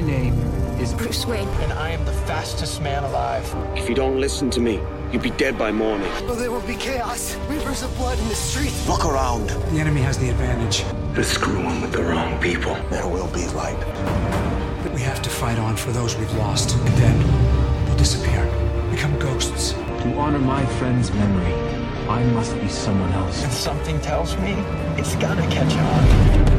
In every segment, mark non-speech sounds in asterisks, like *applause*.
My name is Bruce Wayne. And I am the fastest man alive. If you don't listen to me, you'll be dead by morning. Oh, there will be chaos. Rivers of blood in the streets. Look around. The enemy has the advantage. They're screwing with the wrong people. There will be light. But we have to fight on for those we've lost. And then we'll disappear, become ghosts. To honor my friend's memory, I must be someone else. And something tells me it's gonna catch on.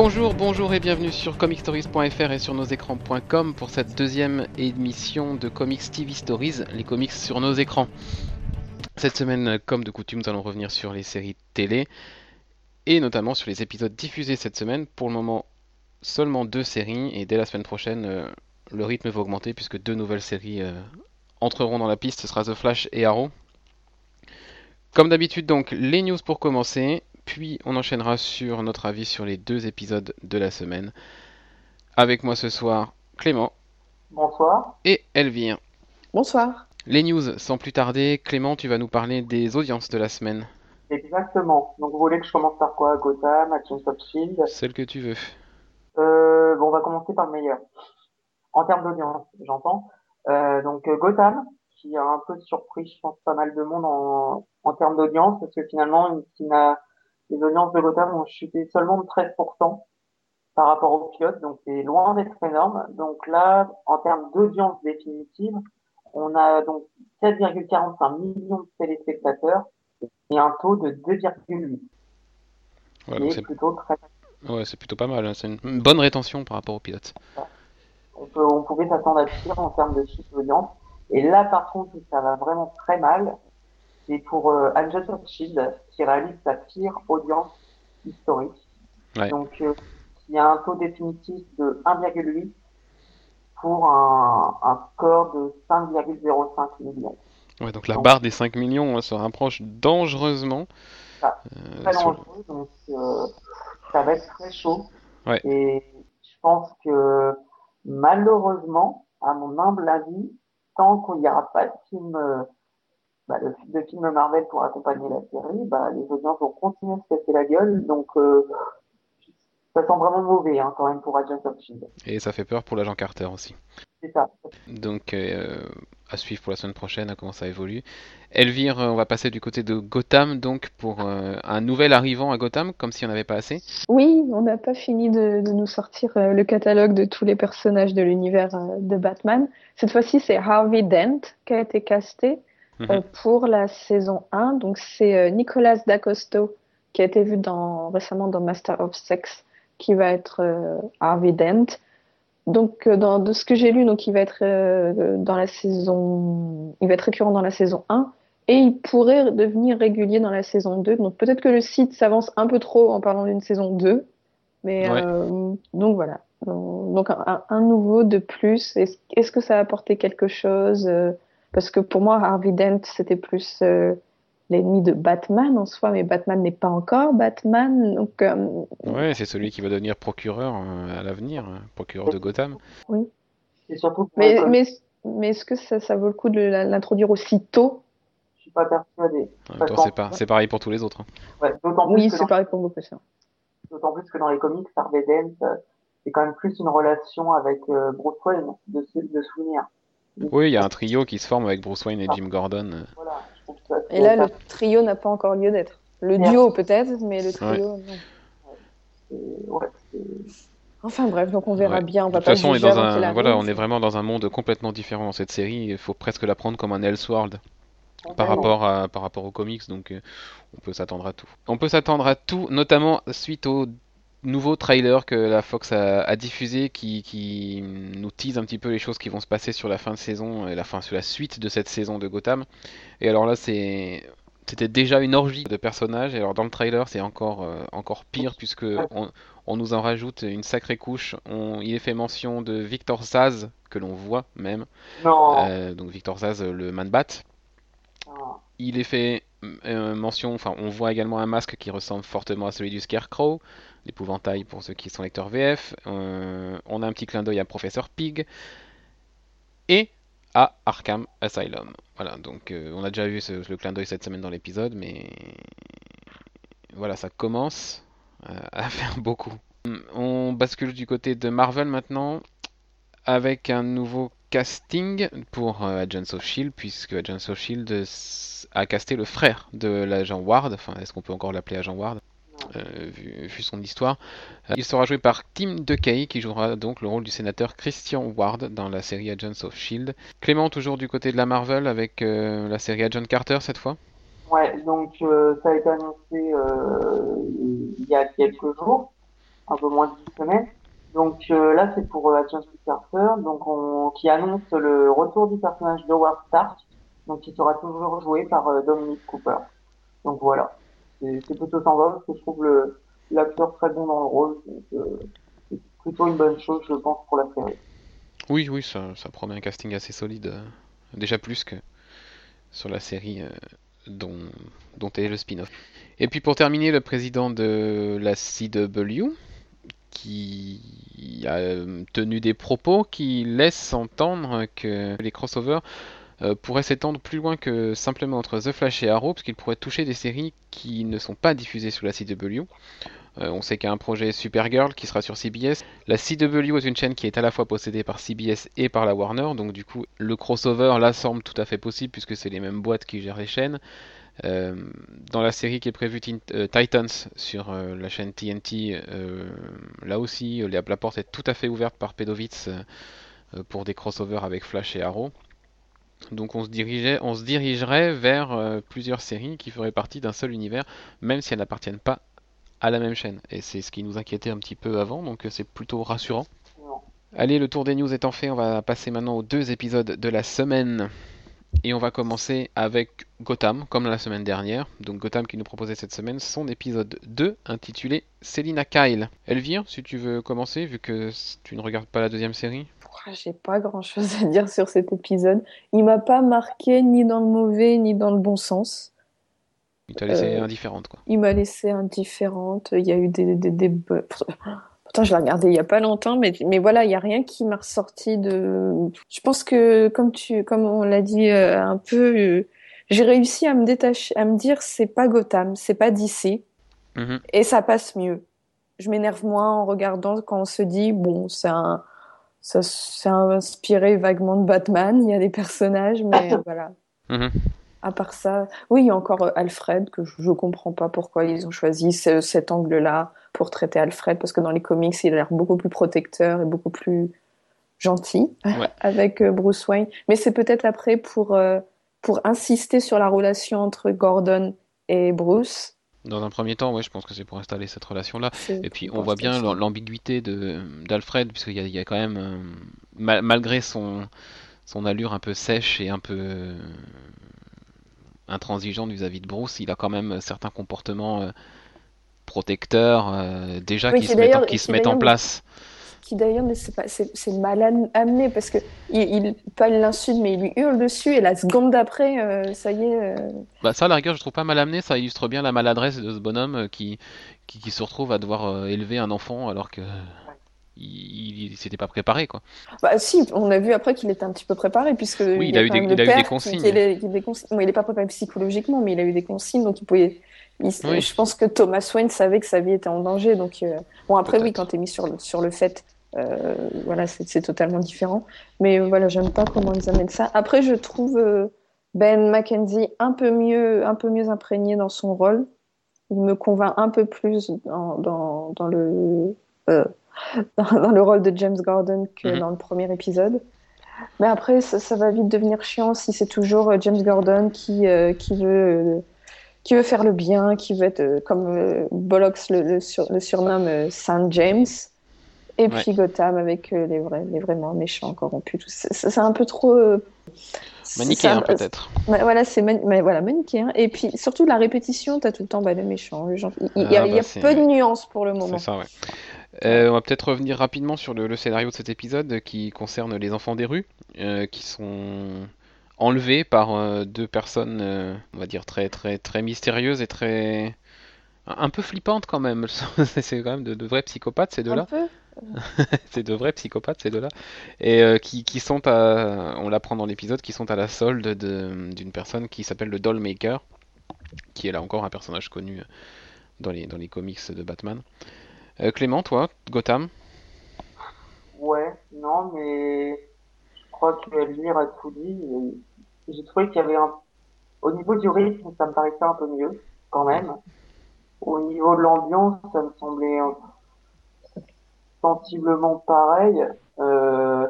Bonjour, bonjour et bienvenue sur comicstories.fr et sur nosécrans.com pour cette deuxième émission de Comics TV Stories, les comics sur nos écrans. Cette semaine, comme de coutume, nous allons revenir sur les séries télé et notamment sur les épisodes diffusés cette semaine. Pour le moment, seulement deux séries et dès la semaine prochaine, euh, le rythme va augmenter puisque deux nouvelles séries euh, entreront dans la piste. Ce sera The Flash et Arrow. Comme d'habitude, donc, les news pour commencer. Puis on enchaînera sur notre avis sur les deux épisodes de la semaine. Avec moi ce soir, Clément Bonsoir. et Elvire. Bonsoir. Les news, sans plus tarder, Clément, tu vas nous parler des audiences de la semaine. Exactement. Donc vous voulez que je commence par quoi? Gotham, Agents of Shield? Celle que tu veux. euh, Bon, on va commencer par le meilleur. En termes d'audience, j'entends. Euh, donc Gotham, qui a un peu surpris, je pense, pas mal de monde en, en termes d'audience, parce que finalement, il n'a- les audiences de Gotham ont chuté seulement de 13% par rapport au pilote, donc c'est loin d'être énorme. Donc là, en termes d'audience définitive, on a donc 7,45 millions de téléspectateurs et un taux de 2,8, Voilà, qui donc est c'est plutôt très ouais, c'est plutôt pas mal. hein. C'est une bonne rétention par rapport au pilote. on, peut, on pouvait s'attendre à pire en termes de chiffre d'audience. Et là, par contre, ça va vraiment très mal, c'est pour euh, of Shield, qui réalise sa pire audience historique. Ouais. Donc, euh, il y a un taux définitif de 1,8 pour un, un score de 5,05 millions. Ouais, donc la Donc- barre des 5 millions hein, se rapproche dangereusement. Ah, Euh, Très sur- dangereux, donc euh, ça va être très chaud. Ouais. Et je pense que malheureusement, à mon humble avis, tant qu'il n'y aura pas de film, bah, de film Marvel pour accompagner la série, bah, les audiences vont continuer de se casser la gueule. Donc, euh, ça sent vraiment mauvais hein, quand même pour Agents of Shield. Et ça fait peur pour l'agent Carter aussi. C'est ça. Donc euh, à suivre pour la semaine prochaine à comment ça évolue. Elvire, euh, on va passer du côté de Gotham donc pour euh, un nouvel arrivant à Gotham, comme si on n'avait pas assez. Oui, on n'a pas fini de, de nous sortir euh, le catalogue de tous les personnages de l'univers euh, de Batman. Cette fois-ci, c'est Harvey Dent qui a été casté Mhm. euh, pour la saison 1. Donc, c'est euh, Nicolas D'Acosto qui a été vu dans, récemment dans Master of Sex qui va être euh, Harvey Dent. Donc, dans, de ce que j'ai lu, donc il va être dans la saison, il va être récurrent dans la saison 1 et il pourrait devenir régulier dans la saison 2. Donc peut-être que le site s'avance un peu trop en parlant d'une saison 2. Mais Ouais. euh, donc voilà. Donc un, nouveau de plus. Est-ce, est-ce que ça a apporté quelque chose? Parce que pour moi, Harvey Dent, c'était plus euh, l'ennemi de Batman en soi, mais Batman n'est pas encore Batman. Donc euh, Ouais, c'est celui qui va devenir procureur euh, à l'avenir, euh, procureur de Gotham. Que mais, mais, mais est-ce que ça, ça vaut le coup de l'introduire aussi tôt? je suis pas persuadé. En même Parce temps, qu'en- c'est pas, c'est pareil pour tous les autres. hein. Ouais, d'autant plus Oui, c'est dans- pareil pour beaucoup ça. D'autant plus que dans les comics, Harvey Dent, euh, c'est quand même plus une relation avec euh, Bruce Wayne, de, de souvenir. Oui, il y a un trio qui se forme avec Bruce Wayne et Jim Gordon. euh. Voilà, Et là, le trio n'a pas encore lieu d'être. Le duo peut-être, mais le trio, non. ouais, Enfin bref, donc on verra Ouais. bien. On De toute pas façon, on est juger dans avant qu'il un, arrive. voilà, on est vraiment dans un monde complètement différent dans cette série. Il faut presque la prendre comme un Elseworld. par rapport à par rapport aux comics donc euh, on peut s'attendre à tout on peut s'attendre à tout notamment suite au nouveau trailer que la Fox a, a diffusé qui, qui nous tease un petit peu les choses qui vont se passer sur la fin de saison et la fin sur la suite de cette saison de Gotham. Et alors là c'est c'était déjà une orgie de personnages. Et alors dans le trailer c'est encore euh, encore pire puisque on, on nous en rajoute une sacrée couche. On, il est fait mention de Victor Zaz que l'on voit même. Non. Euh, donc Victor Zaz le man bat. Il est fait euh, mention, enfin on voit également un masque qui ressemble fortement à celui du Scarecrow, l'épouvantail pour ceux qui sont lecteurs VF, Euh, on a un petit clin d'œil à Professeur Pig, et à Arkham Asylum. Voilà, donc euh, on a déjà vu le clin d'œil cette semaine dans l'épisode, mais voilà, ça commence euh, *laughs* à faire beaucoup. On bascule du côté de Marvel maintenant avec un nouveau casting pour euh, Agents of Shield puisque Agents of Shield a casté le frère de l'agent Ward. Enfin, est-ce qu'on peut encore l'appeler agent Ward? Euh, vu, son histoire. Euh, il sera joué par Tim DeKay qui jouera donc le rôle du sénateur Christian Ward dans la série Agents of Shield. Clément toujours du côté de la Marvel avec euh, la série Agent Carter cette fois? Ouais, donc ça a été annoncé il y a quelques jours, un peu moins de 10 semaines. Donc là c'est pour Agent Carter, donc on, qui annonce le retour du personnage d'Howard Stark, donc qui sera toujours joué par Dominic Cooper. Donc voilà c'est plutôt sympa que je trouve l'acteur très bon dans le rôle. Euh, c'est plutôt une bonne chose, je pense, pour la série. Oui, oui, ça, promet un casting assez solide. Euh, déjà plus que sur la série euh, dont, dont est le spin-off. Et puis pour terminer, le président de la CW, qui a tenu des propos qui laissent entendre que les crossovers euh, pourrait s'étendre plus loin que simplement entre The Flash et Arrow, parce qu'il pourrait toucher des séries qui ne sont pas diffusées sur la CW. Euh, on sait qu'il y a un projet Supergirl qui sera sur CBS. La CW est une chaîne qui est à la fois possédée par CBS et par la Warner, donc du coup le crossover là semble tout à fait possible puisque c'est les mêmes boîtes qui gèrent les chaînes. Euh, dans la série qui est prévue Titans sur la chaîne TNT, là aussi la, la, porte est tout à fait ouverte par Pedovitz pour des crossovers avec Flash et Arrow. Donc on se, dirigeait, on se dirigerait vers euh, plusieurs séries qui feraient partie d'un seul univers, même si elles n'appartiennent pas à la même chaîne. Et c'est ce qui nous inquiétait un petit peu avant, donc euh, c'est plutôt rassurant. Allez, le tour des news étant fait, on va passer maintenant aux deux épisodes de la semaine. Et on va commencer avec Gotham, comme la semaine dernière. Donc Gotham qui nous proposait cette semaine son épisode 2 intitulé Selina Kyle. Elvire, si tu veux commencer, vu que tu ne regardes pas la deuxième série. J'ai pas grand chose à dire sur cet épisode. Il m'a pas marqué ni dans le mauvais ni dans le bon sens. Il t'a laissé euh, indifférente, quoi. Il m'a laissé indifférente. Il y a eu des. des, des... Pourtant, je l'ai regardé il y a pas longtemps, mais, mais voilà, il y a rien qui m'a ressorti de. Je pense que, comme, tu, comme on l'a dit euh, un peu, euh, j'ai réussi à me détacher, à me dire c'est pas Gotham, c'est pas DC. Mhm. Et ça passe mieux. Je m'énerve moins en regardant quand on se dit, bon, c'est un ça s'est inspiré vaguement de Batman. Il y a des personnages, mais *laughs* voilà. Mhm. À part ça, oui, il y a encore euh, Alfred, que je ne comprends pas pourquoi ils ont choisi cet angle-là pour traiter Alfred, parce que dans les comics, il a l'air beaucoup plus protecteur et beaucoup plus gentil *laughs* avec euh, Bruce Wayne. Mais c'est peut-être après pour, euh, pour insister sur la relation entre Gordon et Bruce dans un premier temps, ouais, je pense que c'est pour installer cette relation-là. Et puis on voit bien l'ambiguïté d'Alfred, puisqu'il y, y, a quand même, euh, malgré son, son allure un peu sèche et un peu euh, intransigeante vis-à-vis de Bruce, il a quand même certains comportements euh, protecteurs déjà qui, se mettent, qui se mettent en place qui d'ailleurs c'est mal amené parce que il, il pas l'insulte mais il lui hurle dessus et la seconde d'après euh, ça y est. Euh. Bah ça à la rigueur je trouve pas mal amené, ça illustre bien la maladresse de ce bonhomme euh, qui, qui, se retrouve à devoir élever un enfant alors que il, s'était pas préparé quoi. Bah si, on a vu après qu'il était un petit peu préparé puisque oui, il, a, eu des, il a eu des consignes. il, est, il est pas préparé psychologiquement mais il a eu des consignes donc il pouvait Je pense que Thomas Wayne savait que sa vie était en danger. Donc, bon, après, oui, quand tu es mis sur le, sur le fait euh, voilà, c'est totalement différent. Mais euh, voilà, j'aime pas comment ils amènent ça. Après, je trouve euh, Ben McKenzie un peu mieux, un peu mieux imprégné dans son rôle. Il me convainc un peu plus dans, dans, dans le *laughs* dans, le rôle de James Gordon que mhm. dans le premier épisode. Mais après, ça, va vite devenir chiant si c'est toujours James Gordon qui, qui, veut, qui veut faire le bien, qui veut être, comme Bollocks le, le, le surnomme, Saint James. Et puis Gotham avec euh, les, vrais, les vraiment méchants corrompus. C'est un peu trop. Euh, manichéen peut-être. voilà, c'est mais voilà, manichéen. Et puis surtout la répétition, tu as tout le temps bah, le méchant. Il, y a, y ah, bah, peu de nuances pour le moment. Ça, ouais. Euh, on va peut-être revenir rapidement sur le, scénario de cet épisode qui concerne les enfants des rues, qui sont enlevés par deux personnes, on va dire très très très mystérieuses et très un peu flippantes quand même. *laughs* c'est quand même de, de vrais psychopathes ces deux-là. *laughs* c'est de vrais psychopathes ces deux-là. Et euh, qui, qui, sont à, on l'apprend dans l'épisode, qui sont à la solde d'une personne qui s'appelle le Dollmaker, qui est là encore un personnage connu dans les, dans les comics de Batman. Euh, Clément, toi, Gotham? Ouais, non, mais je crois que Elvire a tout dit. J'ai trouvé qu'il y avait un... Au niveau du rythme, ça me paraissait un peu mieux, quand même. Au niveau de l'ambiance, ça me semblait euh, sensiblement pareil. Euh,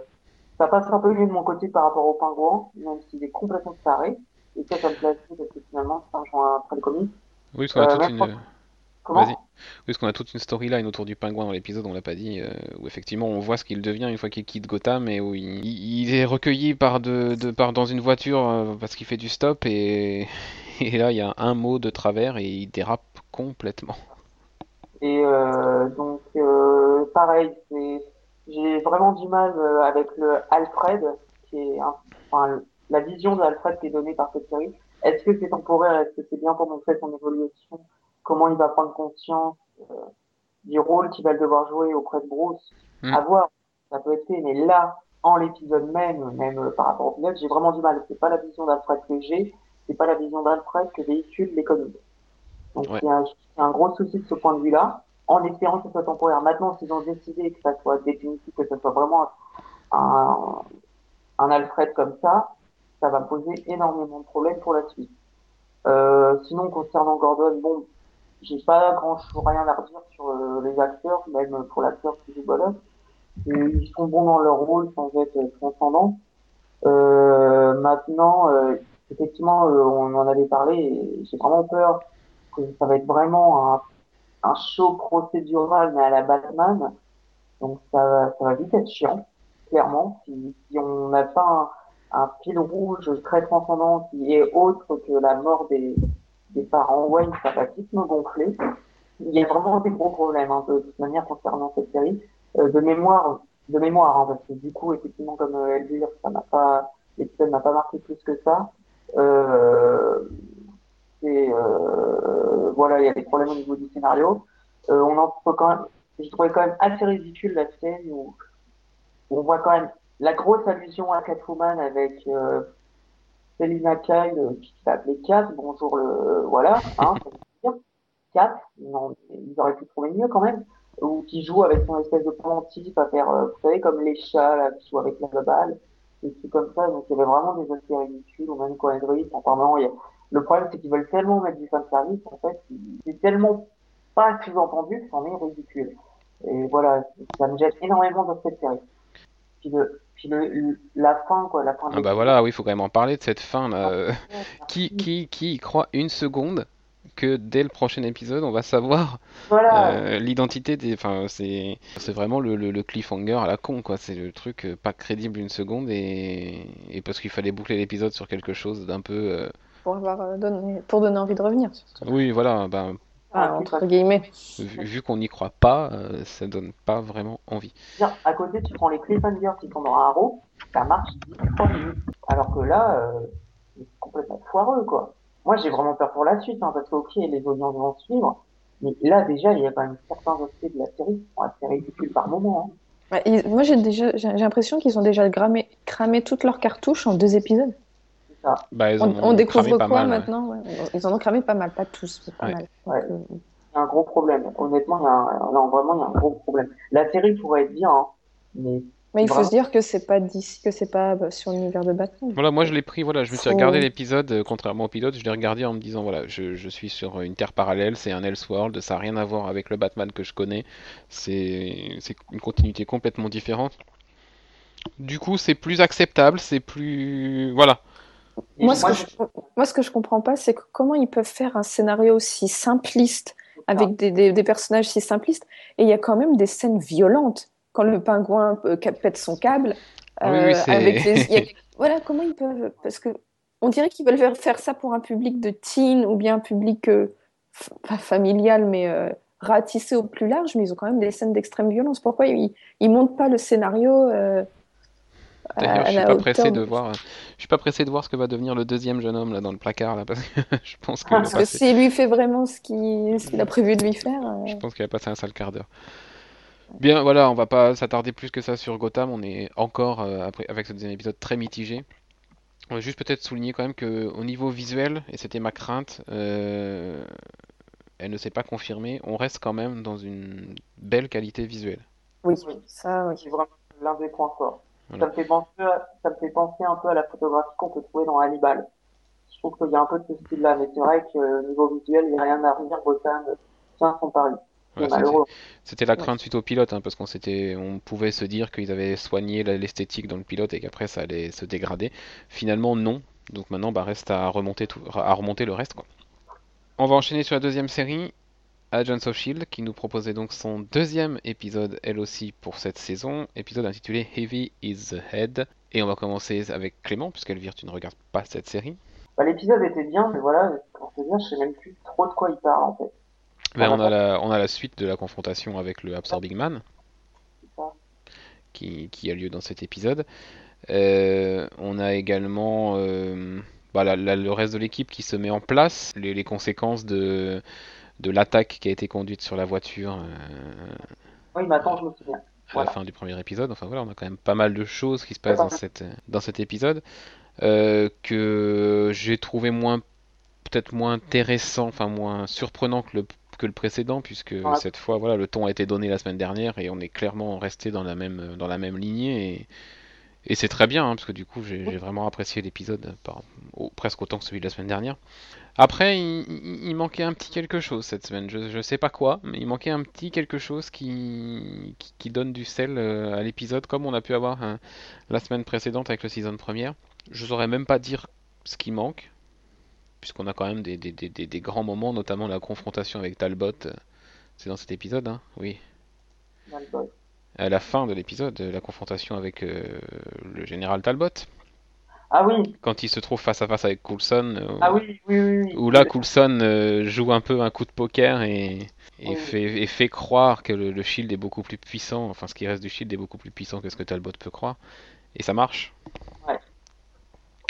ça passe un peu mieux de mon côté par rapport au pingouin, même s'il est complètement taré. Et ça, ça me plaît parce que finalement, ça rejoint après le comics. Oui, a Euh, toute une... Comment parce qu'on a toute une storyline autour du pingouin dans l'épisode, on l'a pas dit, euh, où effectivement on voit ce qu'il devient une fois qu'il quitte Gotham et où il, est recueilli par, de, par dans une voiture euh, parce qu'il fait du stop *laughs* et, là il y a un mot de travers et il dérape complètement. Et euh, donc, pareil, j'ai vraiment du mal avec le Alfred, qui est, enfin, la vision de Alfred qui est donnée par cette série. Est-ce que c'est temporaire? Est-ce que c'est bien pour montrer son évolution? Comment il va prendre conscience euh, du rôle qu'il va devoir jouer auprès de Bruce Mm. À voir, ça peut être fait, mais là, en l'épisode même, même euh, par rapport au pilote, j'ai vraiment du mal. C'est pas la vision d'Alfred que j'ai, c'est pas la vision d'Alfred que véhiculent les comics. Donc Ouais. y a un gros souci de ce point de vue-là, en espérant que ce soit temporaire. Maintenant, s'ils ont décidé que ça soit définitif, que ce soit vraiment un, un Alfred comme ça, ça va poser énormément de problèmes pour la suite. Euh, sinon, concernant Gordon, bon, j'ai pas grand chose, rien à redire sur euh, les acteurs, même pour l'acteur qui joue. Euh, Ils sont bons dans leur rôle sans être transcendants. Euh, maintenant, euh, effectivement, euh, on en avait parlé j'ai vraiment peur que ça va être vraiment un, un show procédural mais à la Batman. Donc ça ça va vite être chiant, clairement. Si, si on n'a pas un, un fil rouge très transcendant qui est autre que la mort des, des parents Wayne, ça va vite me gonfler. Il y a vraiment des gros problèmes hein, de toute manière concernant cette série. Euh, de mémoire, de mémoire, hein, parce que du coup, effectivement, comme euh, Elvire, ça m'a pas, l'épisode m'a pas marqué plus que ça. Euh, et euh, voilà, il y a des problèmes au niveau du scénario. Euh, on en quand même, j'ai trouvé quand même assez ridicule la scène où, où on voit quand même la grosse allusion à Catwoman avec euh, Selina Kyle euh, qui s'appelait Cat. Bonjour le, voilà, *laughs* hein, dire. Cat. Non, ils auraient pu trouver mieux quand même. Ou qui joue avec son espèce de pendentif à faire, euh, vous savez, comme les chats là, qui jouent avec la globale, des trucs comme ça. Donc il y avait vraiment des aspects ridicules ou même conneries. Apparemment, il y a... le problème c'est qu'ils veulent tellement mettre du fan service en fait, c'est tellement pas sous-entendu que c'en est ridicule. Et voilà, ça me jette énormément dans cette série. Puis, le, puis le, le- la fin, quoi, la fin de Ah bah voilà, oui, il faut quand même en parler de cette fin là. *laughs* Euh, Qui, qui, qui y croit une seconde que dès le prochain épisode on va savoir Voilà. euh, l'identité des. Enfin, c'est c'est vraiment le, le, le cliffhanger à la con quoi. C'est le truc euh, pas crédible une seconde et, et parce qu'il fallait boucler l'épisode sur quelque chose d'un peu. euh, Pour, avoir, donné, pour donner envie de revenir, surtout. Oui, voilà, ben, Ah, entre guillemets. vu, vu qu'on n'y croit pas, euh, ça donne pas vraiment envie. Bien, à côté, tu prends les cliffhangers qui sont dans Arrow, ça marche 10 minutes. Alors que là, euh, c'est complètement foireux, quoi. Moi, j'ai vraiment peur pour la suite, hein, parce que, ok, les audiences vont suivre, mais là, déjà, il y a quand même certains aspects de la série qui sont assez ridicules par moment. hein. Ouais, moi, j'ai déjà, j'ai j'ai l'impression qu'ils ont déjà cramé, cramé toutes leurs cartouches en deux épisodes. Ça. Bah, ils On, découvre quoi mal, maintenant ouais. Ils en ont cramé pas mal, pas tous, mais pas Ouais. mal. Ouais. Il y a un gros problème. Honnêtement, il y a un, non, vraiment, il y a un gros problème. La série pourrait être bien, hein, mais Mais il faut se dire que c'est pas d'ici, que c'est pas bah, sur l'univers de Batman. Voilà, moi je l'ai pris, voilà, je me suis regardé l'épisode, euh, contrairement au pilote, je l'ai regardé en me disant, voilà, je, je suis sur une terre parallèle, c'est un Elseworld, ça n'a rien à voir avec le Batman que je connais, c'est une continuité complètement différente. Du coup, c'est plus acceptable, c'est plus... Voilà. Moi, ce moi, que je, moi, ce que je comprends pas, c'est comment ils peuvent faire un scénario aussi simpliste, avec des, des- des personnages si simplistes, et il y a quand même des scènes violentes. Quand le pingouin euh, pète son câble, Ah oui, oui, avec a- *laughs* Voilà, comment ils peuvent... Parce que on dirait qu'ils veulent faire- ça pour un public de teen, ou bien un public, euh, pas familial, mais euh, ratissé au plus large, mais ils ont quand même des scènes d'extrême violence. Pourquoi ils, ils montent pas le scénario euh, D'ailleurs, à je suis pas pressé de- voir, je suis pas pressé de voir ce que va devenir le deuxième jeune homme là dans le placard là, parce que *laughs* je pense qu'il va Parce que s'il lui fait vraiment ce qu'il a prévu de lui faire, euh, je pense qu'il va passer un sale quart d'heure. Bien, voilà, on va pas s'attarder plus que ça sur Gotham. On est encore euh, après avec ce deuxième épisode très mitigé. On va juste peut-être souligner quand même que au niveau visuel, et c'était ma crainte, euh, elle ne s'est pas confirmée, on reste quand même dans une belle qualité visuelle. Oui, ça, oui. C'est vraiment l'un des points forts. Voilà. Ça, me fait penser à, ça me fait penser un peu à la photographie qu'on peut trouver dans Hannibal. Je trouve qu'il y a un peu de ce style-là, mais c'est vrai que euh, niveau visuel, il n'y a rien à redire. Gotham tient son pari. C'était- la crainte suite au pilote, hein, parce qu'on s'était, on pouvait se dire qu'ils avaient soigné l'esthétique dans le pilote et qu'après ça allait se dégrader. Finalement, non. Donc maintenant, bah, reste à remonter tout, à remonter le reste, quoi. On va enchaîner sur la deuxième série, Agents of Shield, qui nous proposait donc son deuxième épisode, elle aussi, pour cette saison, épisode intitulé Heavy is the Head. Et on va commencer avec Clément, puisqu'Elvire, tu ne regardes pas cette série. Bah, l'épisode était bien, mais voilà, pour te dire, je sais même plus trop de quoi il parle, en fait. Ben, on a la, on a la suite de la confrontation avec le Absorbing Man. Ça. qui, qui a lieu dans cet épisode. Euh, on a également euh, bah, la- la- le reste de l'équipe qui se met en place, les, les conséquences de, de l'attaque qui a été conduite sur la voiture euh, Oui, maintenant, je me souviens. à Voilà. la fin du premier épisode. Enfin voilà, on a quand même pas mal de choses qui se passent dans, cette, dans cet épisode euh, que j'ai trouvé moins peut-être moins intéressant, enfin moins surprenant que le, que le précédent, puisque Ouais. cette fois, voilà, le ton a été donné la semaine dernière et on est clairement resté dans la même, dans la même lignée. Et, et c'est très bien, hein, parce que du coup, j'ai vraiment apprécié l'épisode, au- presque autant que celui de la semaine dernière. Après, il, manquait un petit quelque chose cette semaine. Je, je sais pas quoi, mais il manquait un petit quelque chose qui, qui, qui donne du sel euh, à l'épisode, comme on a pu avoir hein, la semaine précédente avec le season première. Je saurais même pas dire ce qui manque, puisqu'on a quand même des, des, des, des- des grands moments, notamment la confrontation avec Talbot. euh, C'est dans cet épisode, hein Oui. Boss. À la fin de l'épisode, la confrontation avec euh, le général Talbot, Ah oui, quand il se trouve face à face avec Coulson. euh, ah oui, oui, oui. oui. où là Coulson euh, joue un peu un coup de poker et, et Oui. fait, et fait croire que le, le shield est beaucoup plus puissant, enfin ce qui reste du shield est beaucoup plus puissant que ce que Talbot peut croire. Et ça marche. Ouais.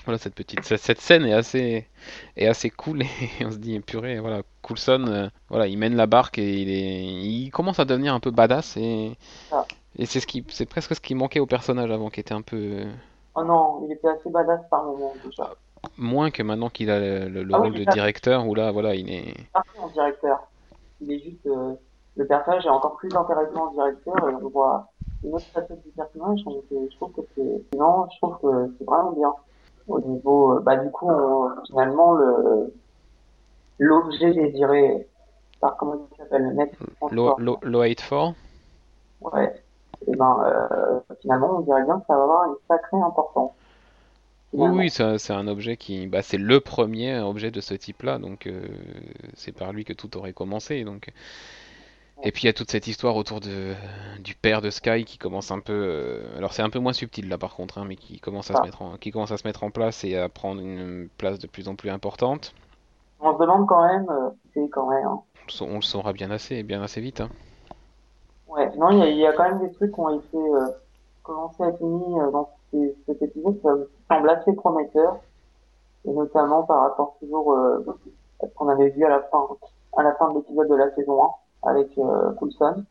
Voilà, cette petite cette, scène est assez est assez cool et *laughs* on se dit purée, voilà, Coulson euh, voilà, il mène la barque et il est il commence à devenir un peu badass et Ah. et c'est ce qui c'est presque ce qui manquait au personnage avant qui était un peu Oh non, il était assez badass par moment déjà. moins que maintenant qu'il a le, Ah oui, rôle de directeur où là voilà, il est en directeur. Il est juste, euh, le personnage est encore plus intéressant en directeur et on voit une autre facette du personnage. Donc, euh, je trouve que c'est, non, je trouve que c'est vraiment bien. Au niveau, euh, bah, du coup, on- finalement, le, l'objet désiré par, comment il s'appelle, le mec qui Lo, transporte. Lo, Lo 84. Ouais. Et ben, euh, finalement, on dirait bien que ça va avoir une sacrée importance. Oui, Finalement. oui, c'est un objet qui, bah, c'est le premier objet de ce type-là, donc euh, c'est par lui que tout aurait commencé. Donc, et puis il y a toute cette histoire autour de du père de Sky qui commence un peu, euh, alors c'est un peu moins subtil là par contre, hein, mais qui commence à se Ah. mettre en, qui commence à se mettre en place et à prendre une place de plus en plus importante. On se demande quand même, euh, c'est quand même, hein. On le saura bien assez, bien assez vite. hein. Ouais, non, il y a, il y a quand même des trucs qui ont été euh, commencé à être mis euh, dans ces- cet épisode, ça semble assez prometteur, et notamment par rapport toujours à ce qu'on avait vu à la fin, à la fin de l'épisode de la saison 1 avec euh, Coulson.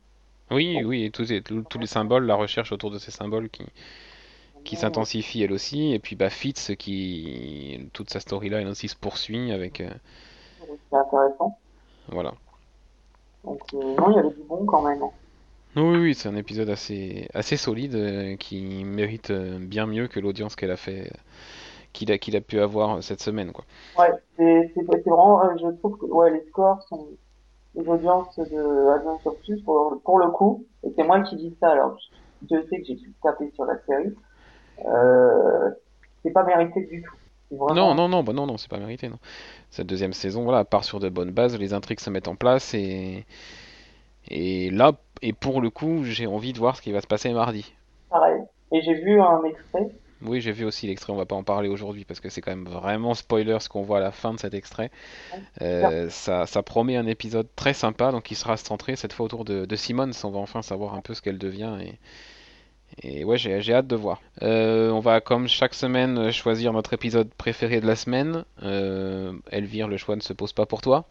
Oui, oui, tous, les- tous tous les symboles, la recherche autour de ces symboles qui, qui s'intensifie elle aussi, et puis bah Fitz qui toute sa storyline aussi se poursuit avec euh, C'est intéressant. voilà. Donc euh, non, il y avait du bon quand même. Oui, oui, c'est un épisode assez assez solide euh, qui mérite euh, bien mieux que l'audience qu'elle a fait qu'il a qu'il a pu avoir cette semaine quoi. Ouais, c'est c'est c'est vraiment, je trouve que ouais, les scores sont les audiences de Agents of Shield pour, pour le coup, et c'est moi qui dis ça, alors je, je sais que j'ai pu taper sur la série, euh, c'est pas mérité du tout. Non, non, non, bah non, non, c'est pas mérité, non. Cette deuxième saison, voilà, part sur de bonnes bases, les intrigues se mettent en place et et là et pour le coup, j'ai envie de voir ce qui va se passer mardi. Pareil. Et j'ai vu un extrait. Oui, j'ai vu aussi l'extrait, on va pas en parler aujourd'hui parce que c'est quand même vraiment spoiler ce qu'on voit à la fin de cet extrait. Euh, ça, ça promet un épisode très sympa, donc il sera centré cette fois autour de, de Simmons. On va enfin savoir un peu ce qu'elle devient et, et ouais, j'ai, j'ai hâte de voir. Euh, on va comme chaque semaine choisir notre épisode préféré de la semaine. Euh, Elvire, le choix ne se pose pas pour toi,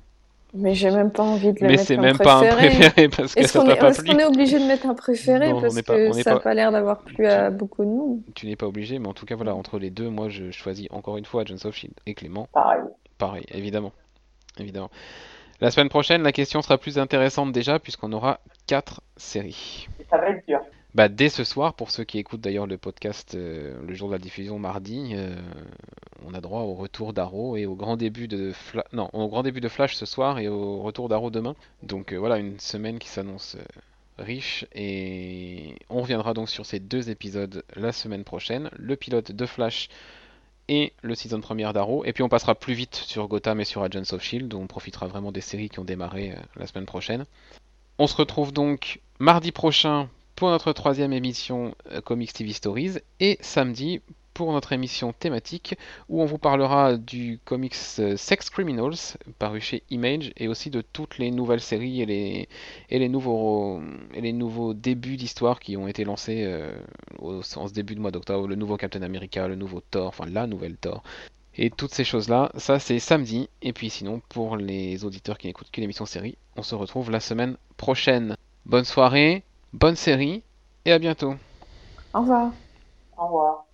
Mais j'ai même pas envie de le mais mettre c'est même pas un préféré. parce que Est-ce ça t'a est, pas est-ce qu'on est obligé de mettre un préféré Non, parce pas- que on ça n'a pas- pas l'air d'avoir plu à beaucoup de monde? Tu n'es pas obligé, mais en tout cas voilà, entre les deux, moi je choisis encore une fois Agents of Shield et Clément. Pareil. Pareil, évidemment. Évidemment. La semaine prochaine, la question sera plus intéressante déjà, puisqu'on aura 4 séries. Ça va être dur. Bah, dès ce soir, pour ceux qui écoutent d'ailleurs le podcast euh, le jour de la diffusion mardi, euh, on a droit au retour d'Arrow et au grand début de non, au grand début de Flash ce soir et au retour d'Arrow demain. Donc euh, voilà, une semaine qui s'annonce riche et on reviendra donc sur ces deux épisodes la semaine prochaine, le pilote de Flash et le season première d'Arrow. Et puis on passera plus vite sur Gotham et sur Agents of Shield, où on profitera vraiment des séries qui ont démarré la semaine prochaine. On se retrouve donc mardi prochain pour notre troisième émission euh, Comics TV Stories et samedi pour notre émission thématique où on vous parlera du comics euh, Sex Criminals paru chez Image et aussi de toutes les nouvelles séries et les, nouveaux, et les nouveaux débuts d'histoire qui ont été lancés euh, en ce début de mois d'octobre. Le nouveau Captain America, le nouveau Thor, enfin la nouvelle Thor. Et toutes ces choses-là, ça c'est samedi. Et puis sinon, pour les auditeurs qui n'écoutent qu'une émission série, on se retrouve la semaine prochaine. Bonne soirée, bonne série et à bientôt. Au revoir. Au revoir.